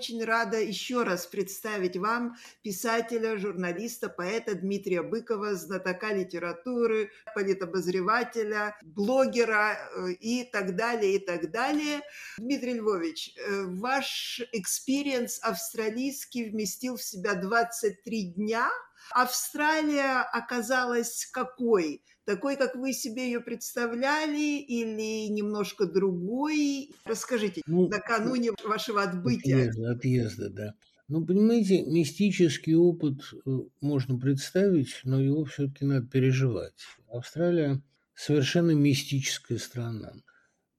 Очень рада еще раз представить вам писателя, журналиста, поэта Дмитрия Быкова, знатока литературы, политобозревателя, блогера э, и так далее, и так далее. Дмитрий Львович, э, ваш experience австралийский вместил в себя 23 дня – Австралия оказалась какой? Такой, как вы себе ее представляли, или немножко другой? Расскажите, ну, накануне вашего отбытия. Отъезда, отъезда, да. Ну, понимаете, мистический опыт э, можно представить, но его все-таки надо переживать. Австралия совершенно мистическая страна.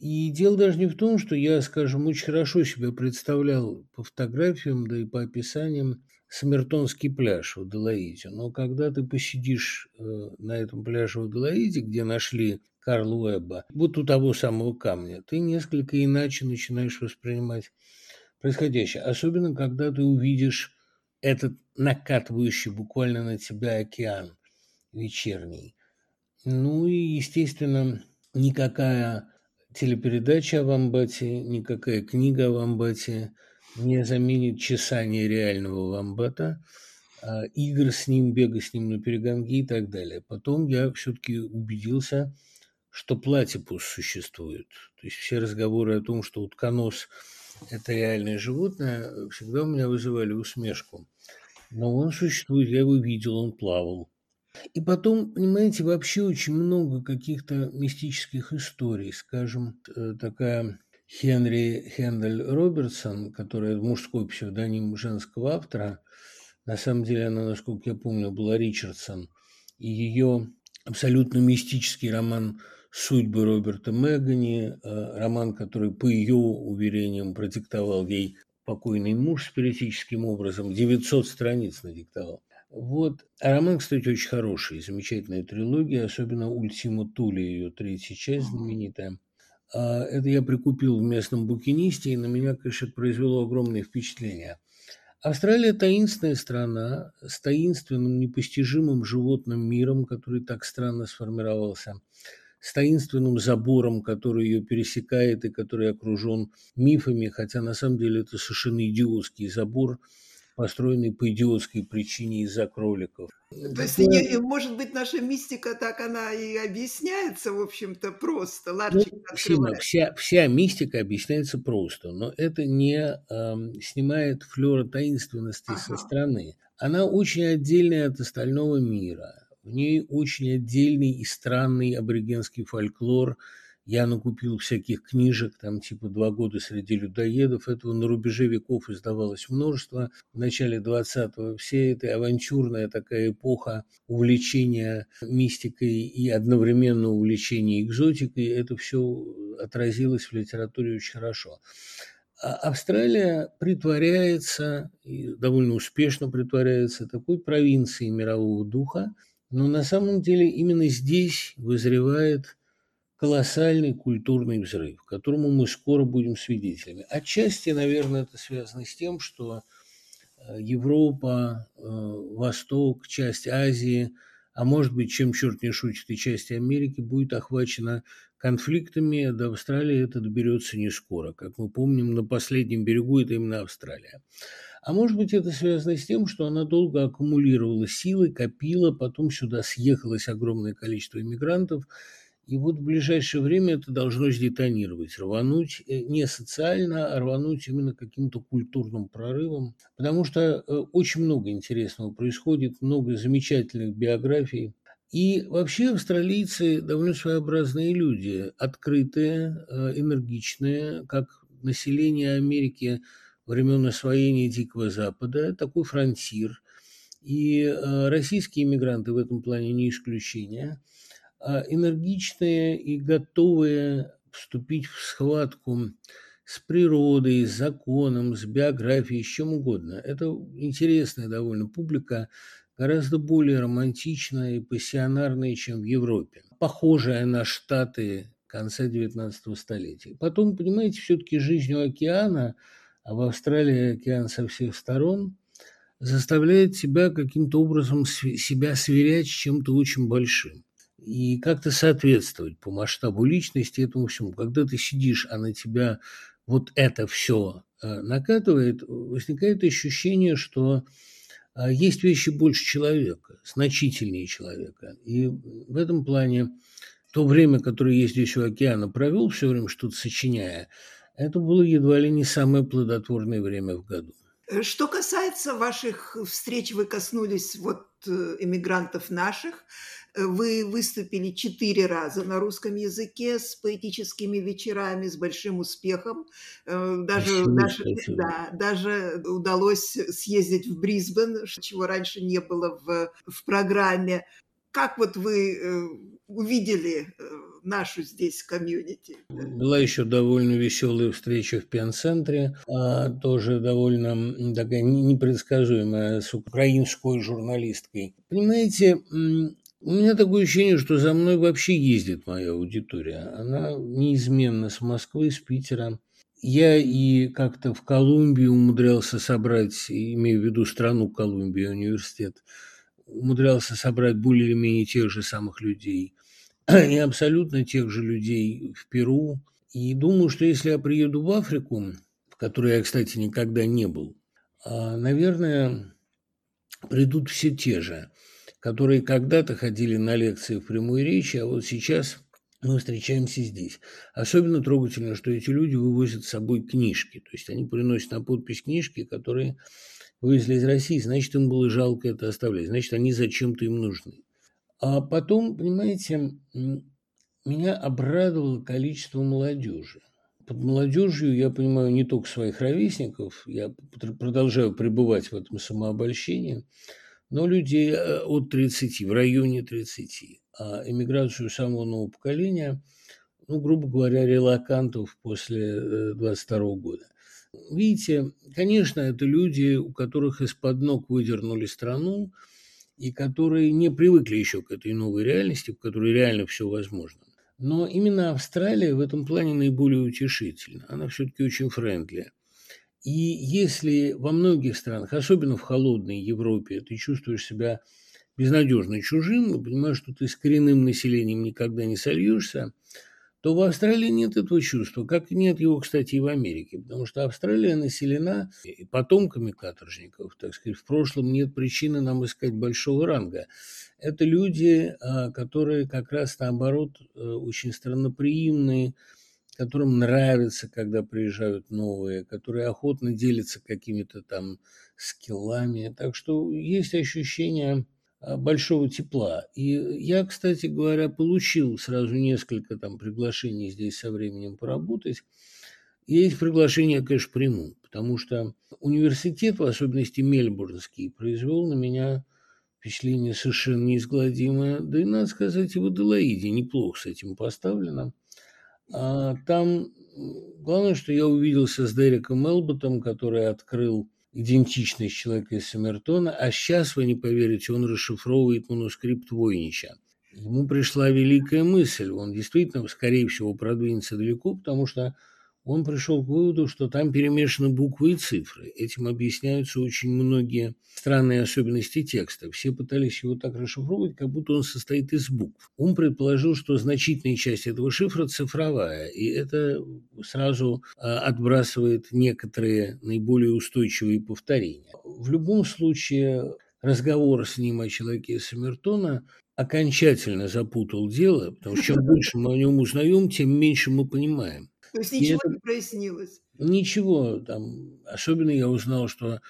И дело даже не в том, что я, скажем, очень хорошо себя представлял по фотографиям, да и по описаниям Самертонский пляж в Аделаиде. Но когда ты посидишь э, на этом пляже в Аделаиде, где нашли Карла Уэбба, вот у того самого камня, ты несколько иначе начинаешь воспринимать происходящее. Особенно, когда ты увидишь этот накатывающий буквально на тебя океан вечерний. Ну и, естественно, никакая телепередача о Вамбате, никакая книга о Вамбате – не заменит чесание реального вамбата, игр с ним, бега с ним на перегонки и так далее. Потом я все-таки убедился, что платипус существует. То есть все разговоры о том, что утконос – это реальное животное, всегда у меня вызывали усмешку. Но он существует, я его видел, он плавал. И потом, понимаете, вообще очень много каких-то мистических историй. Скажем, э, такая Хенри Хендель Робертсон, которая мужской псевдоним женского автора, на самом деле она, насколько я помню, была Ричардсон, и ее абсолютно мистический роман «Судьбы Роберта Мегани», э, роман, который, по ее уверениям, продиктовал ей покойный муж спиритическим образом, 900 страниц надиктовал. Вот. А роман, кстати, очень хороший, замечательная трилогия, особенно «Ультима Тули», ее третья часть знаменитая. А, это я прикупил в местном букинисте, и на меня, конечно, произвело огромное впечатление. Австралия – таинственная страна с таинственным, непостижимым животным миром, который так странно сформировался, с таинственным забором, который ее пересекает и который окружен мифами, хотя на самом деле это совершенно идиотский забор – построенный по идиотской причине из-за кроликов. То есть, не, может быть, наша мистика так она и объясняется, в общем-то, просто. Ларчик ну, Сима, вся, вся мистика объясняется просто, но это не э, снимает флера таинственности ага. со стороны. Она очень отдельная от остального мира. В ней очень отдельный и странный аборигенский фольклор – я накупил всяких книжек, там типа «Два года среди людоедов». Этого на рубеже веков издавалось множество. В начале 20-го вся эта авантюрная такая эпоха увлечения мистикой и одновременно увлечения экзотикой, это все отразилось в литературе очень хорошо. А Австралия притворяется, и довольно успешно притворяется, такой провинцией мирового духа, но на самом деле именно здесь вызревает колоссальный культурный взрыв, которому мы скоро будем свидетелями. Отчасти, наверное, это связано с тем, что э, Европа, э, Восток, часть Азии, а может быть, чем черт не шутит, и часть Америки будет охвачена конфликтами, до Австралии это доберется не скоро. Как мы помним, на последнем берегу это именно Австралия. А может быть, это связано с тем, что она долго аккумулировала силы, копила, потом сюда съехалось огромное количество иммигрантов – и вот в ближайшее время это должно сдетонировать, рвануть э, не социально, а рвануть именно каким-то культурным прорывом, потому что э, очень много интересного происходит, много замечательных биографий. И вообще австралийцы довольно своеобразные люди, открытые, э, энергичные, как население Америки времен освоения Дикого Запада, такой фронтир. И российские иммигранты в этом плане не исключение – энергичные и готовые вступить в схватку с природой, с законом, с биографией, с чем угодно. Это интересная довольно публика, гораздо более романтичная и пассионарная, чем в Европе. Похожая на Штаты конца XIX столетия. Потом, понимаете, все-таки жизнь у океана, а в Австралии океан со всех сторон, заставляет тебя каким-то образом себя сверять с чем-то очень большим и как-то соответствовать по масштабу личности этому всему. Когда ты сидишь, а на тебя вот это все э, накатывает, возникает ощущение, что э, есть вещи больше человека, значительнее человека. И в этом плане то время, которое я здесь у океана провел, все время что-то сочиняя, это было едва ли не самое плодотворное время в году. Э, что касается ваших встреч, вы коснулись вот эмигрантов наших. Вы выступили четыре раза на русском языке с поэтическими вечерами, с большим успехом. Э, даже, даже, да, даже удалось съездить в Брисбен, чего раньше не было в, в программе. Как вот вы э, увидели э, нашу здесь комьюнити. Была еще довольно веселая встреча в Пен-центре, а тоже довольно такая непредсказуемая с украинской журналисткой. Понимаете, у меня такое ощущение, что за мной вообще ездит моя аудитория. Она неизменно с Москвы, с Питера. Я и как-то в Колумбии умудрялся собрать, имею в виду страну Колумбия, университет, умудрялся собрать более или менее тех же самых людей. И абсолютно тех же людей в Перу. И думаю, что если я приеду в Африку, в которой я, кстати, никогда не был, а, наверное, придут все те же – которые когда-то ходили на лекции в прямой речи, а вот сейчас мы встречаемся здесь. Особенно трогательно, что эти люди вывозят с собой книжки. То есть они приносят на подпись книжки, которые вывезли из России. Значит, им было жалко это оставлять. Значит, они зачем-то им нужны. А потом, понимаете, меня обрадовало количество молодежи. Под молодежью я понимаю не только своих ровесников, я продолжаю пребывать в этом самообольщении – но людей э, от 30, в районе 30. А эмиграцию самого нового поколения, ну, грубо говоря, релакантов после 22 э, года. Видите, конечно, это люди, у которых из-под ног выдернули страну, и которые не привыкли еще к этой новой реальности, в которой реально все возможно. Но именно Австралия в этом плане наиболее утешительна. Она все-таки очень френдли. И если во многих странах, особенно в холодной Европе, ты чувствуешь себя безнадежно чужим, и понимаешь, что ты с коренным населением никогда не сольешься, то в Австралии нет этого чувства, как нет его, кстати, и в Америке, потому что Австралия населена потомками каторжников, так сказать, в прошлом нет причины нам искать большого ранга. Это люди, а, которые как раз наоборот э, очень странноприимные, которым нравится, когда приезжают новые, которые охотно делятся какими-то там скиллами. Так что есть ощущение большого тепла. И я, кстати говоря, получил сразу несколько там приглашений здесь со временем поработать. И эти приглашения, конечно, приму, потому что университет, в особенности мельбурнский, произвел на меня впечатление совершенно неизгладимое. Да и, надо сказать, и в Аделаиде неплохо с этим поставлено. А, там главное, что я увиделся с Дереком Мелботом, который открыл идентичность человека из Саммертона, а сейчас, вы не поверите, он расшифровывает манускрипт Войнича. Ему пришла великая мысль, он действительно, скорее всего, продвинется далеко, потому что он пришел к выводу, что там перемешаны буквы и цифры. Этим объясняются очень многие странные особенности текста. Все пытались его так расшифровывать, как будто он состоит из букв. Он предположил, что значительная часть этого шифра цифровая, и это сразу а, отбрасывает некоторые наиболее устойчивые повторения. В любом случае, разговор с ним о человеке из Саммертона окончательно запутал дело, потому что чем больше мы о нем узнаем, тем меньше мы понимаем. То есть ничего это... не прояснилось? Ничего. Там, особенно я узнал, что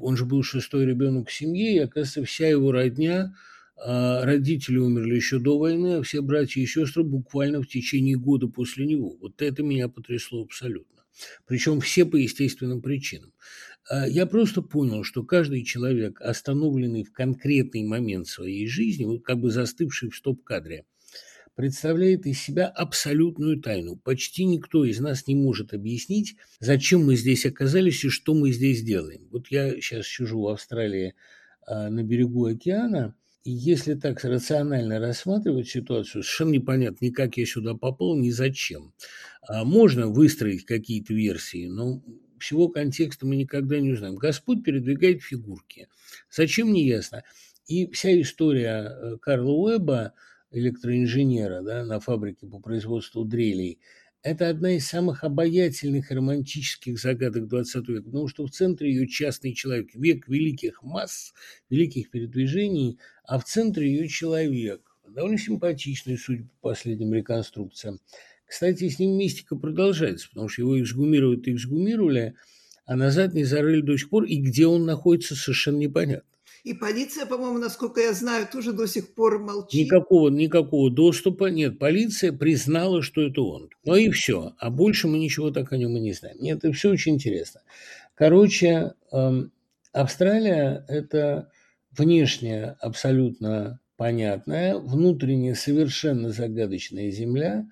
он же был шестой ребенок в семье, и, оказывается, вся его родня, а родители умерли еще до войны, а все братья и сестры буквально в течение года после него. Вот это меня потрясло абсолютно. Причем все по естественным причинам. А я просто понял, что каждый человек, остановленный в конкретный момент своей жизни, вот как бы застывший в стоп-кадре, представляет из себя абсолютную тайну. Почти никто из нас не может объяснить, зачем мы здесь оказались и что мы здесь делаем. Вот я сейчас сижу в Австралии а, на берегу океана, и если так рационально рассматривать ситуацию, совершенно непонятно ни как я сюда попал, ни зачем. А можно выстроить какие-то версии, но всего контекста мы никогда не узнаем. Господь передвигает фигурки. Зачем, не ясно. И вся история э, Карла Уэба, электроинженера да, на фабрике по производству дрелей, это одна из самых обаятельных и романтических загадок XX века, потому что в центре ее частный человек, век великих масс, великих передвижений, а в центре ее человек, довольно симпатичный, судя по последним реконструкциям. Кстати, с ним мистика продолжается, потому что его эксгумируют и эксгумировали, а назад не зарыли до сих пор, и где он находится, совершенно непонятно. И полиция, по-моему, насколько я знаю, тоже до сих пор молчит. Никакого, никакого доступа нет. Полиция признала, что это он. Ну и все. А больше мы ничего так о нем и не знаем. Нет, это все очень интересно. Короче, эм, Австралия – это внешне абсолютно понятная, внутренне совершенно загадочная земля.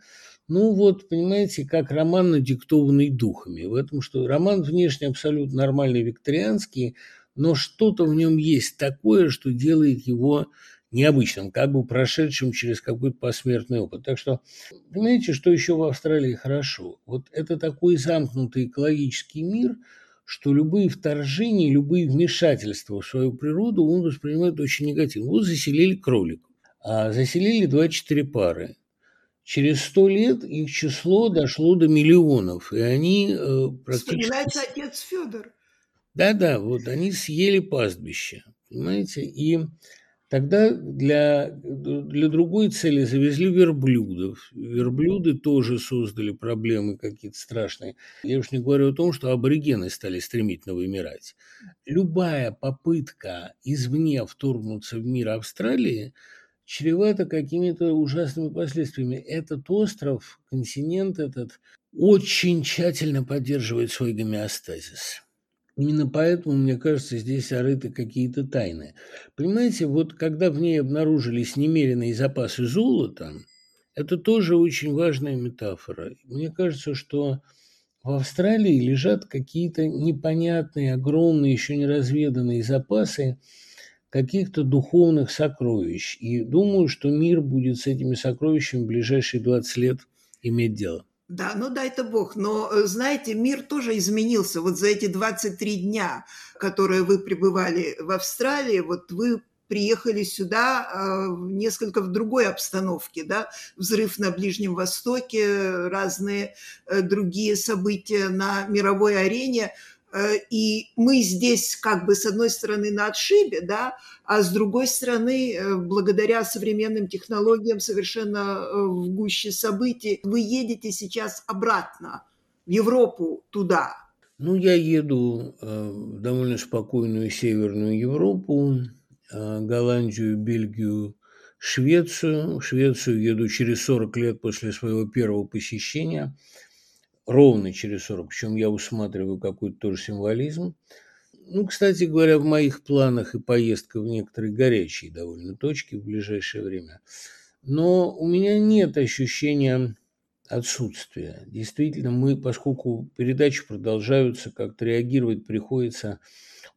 Ну вот, понимаете, как роман, надиктованный духами. В этом, что роман внешне абсолютно нормальный, викторианский – но что-то в нем есть такое, что делает его необычным, как бы прошедшим через какой-то посмертный опыт. Так что, понимаете, что еще в Австралии хорошо? Вот это такой замкнутый экологический мир, что любые вторжения, любые вмешательства в свою природу он воспринимает очень негативно. Вот заселили кроликов, а заселили 24 пары. Через сто лет их число дошло до миллионов, и они э, практически... Вспоминается отец Федор. Да-да, вот они съели пастбище, понимаете, и тогда для, для другой цели завезли верблюдов. Верблюды тоже создали проблемы какие-то страшные. Я уж не говорю о том, что аборигены стали стремительно вымирать. Любая попытка извне вторгнуться в мир Австралии чревата какими-то ужасными последствиями. Этот остров, континент этот, очень тщательно поддерживает свой гомеостазис. Именно поэтому, мне кажется, здесь орыты какие-то тайны. Понимаете, вот когда в ней обнаружились немеренные запасы золота, это тоже очень важная метафора. Мне кажется, что в Австралии лежат какие-то непонятные, огромные, еще не разведанные запасы каких-то духовных сокровищ. И думаю, что мир будет с этими сокровищами в ближайшие 20 лет иметь дело. Да, ну дай-то бог. Но, э, знаете, мир тоже изменился. Вот за эти 23 дня, которые вы пребывали в Австралии, вот вы приехали сюда э, несколько в другой обстановке, да, взрыв на Ближнем Востоке, разные э, другие события на мировой арене – и мы здесь как бы с одной стороны на отшибе, да, а с другой стороны, э, благодаря современным технологиям совершенно э, в гуще событий, вы едете сейчас обратно в Европу туда. Ну, я еду в довольно спокойную Северную Европу, Голландию, Бельгию, Швецию. В Швецию еду через 40 лет после своего первого посещения – ровно через 40, причем я усматриваю какой-то тоже символизм. Ну, кстати говоря, в моих планах и поездка в некоторые горячие довольно точки в ближайшее время. Но у меня нет ощущения отсутствия. Действительно, мы, поскольку передачи продолжаются, как-то реагировать приходится.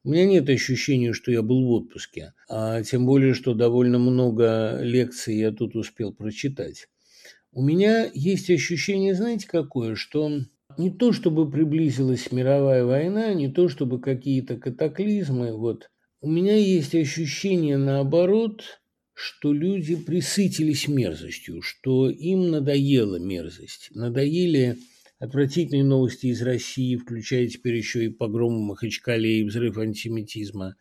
У меня нет ощущения, что я был в отпуске, а тем более, что довольно много лекций я тут успел прочитать. У меня есть ощущение, знаете, какое, что не то чтобы приблизилась мировая война, не то чтобы какие-то катаклизмы, вот. У меня есть ощущение, наоборот, что люди присытились мерзостью, что им надоела мерзость, надоели отвратительные новости из России, включая теперь еще и погром в Махачкале и взрыв антисемитизма.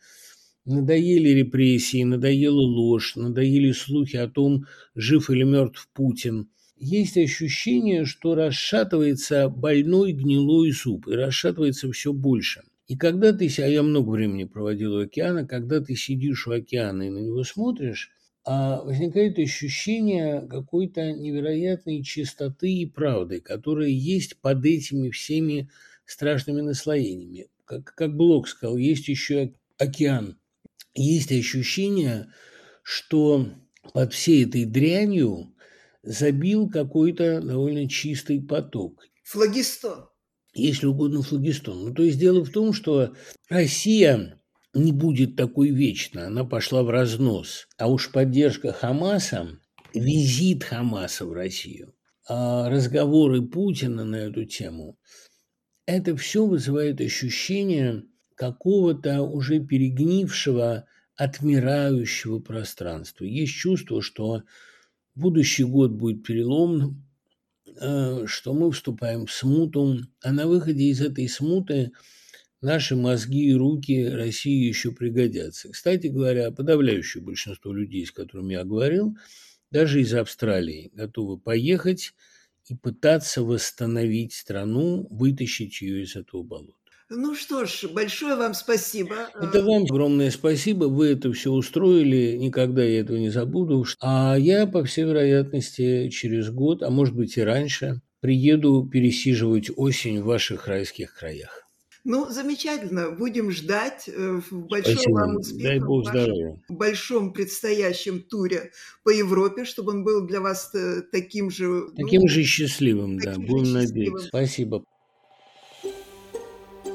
Надоели репрессии, надоела ложь, надоели слухи о том, жив или мертв Путин есть ощущение, что расшатывается больной гнилой зуб, и расшатывается все больше. И когда ты, а я много времени проводил у океана, когда ты сидишь у океана и на него смотришь, а возникает ощущение какой-то невероятной чистоты и правды, которая есть под этими всеми страшными наслоениями. Как, как Блок сказал, есть еще океан. Есть ощущение, что под всей этой дрянью забил какой-то довольно чистый поток. Флагистон. Если угодно, флагистон. Ну, то есть дело в том, что Россия не будет такой вечно, она пошла в разнос. А уж поддержка Хамаса, визит Хамаса в Россию, а разговоры Путина на эту тему, это все вызывает ощущение какого-то уже перегнившего, отмирающего пространства. Есть чувство, что будущий год будет переломным, э, что мы вступаем в смуту, а на выходе из этой смуты наши мозги и руки России еще пригодятся. Кстати говоря, подавляющее большинство людей, с которыми я говорил, даже из Австралии, готовы поехать и пытаться восстановить страну, вытащить ее из этого болота. Ну что ж, большое вам спасибо. Это вам огромное спасибо. Вы это все устроили. Никогда я этого не забуду. А я, по всей вероятности, через год, а может быть и раньше, приеду пересиживать осень в ваших райских краях. Ну, замечательно. Будем ждать. Э, большого Спасибо. вам успеха Дай в вашем большом предстоящем туре по Европе, чтобы он был для вас э, таким же... Таким ну, же счастливым, да. таким же Будем счастливым. надеяться. Спасибо.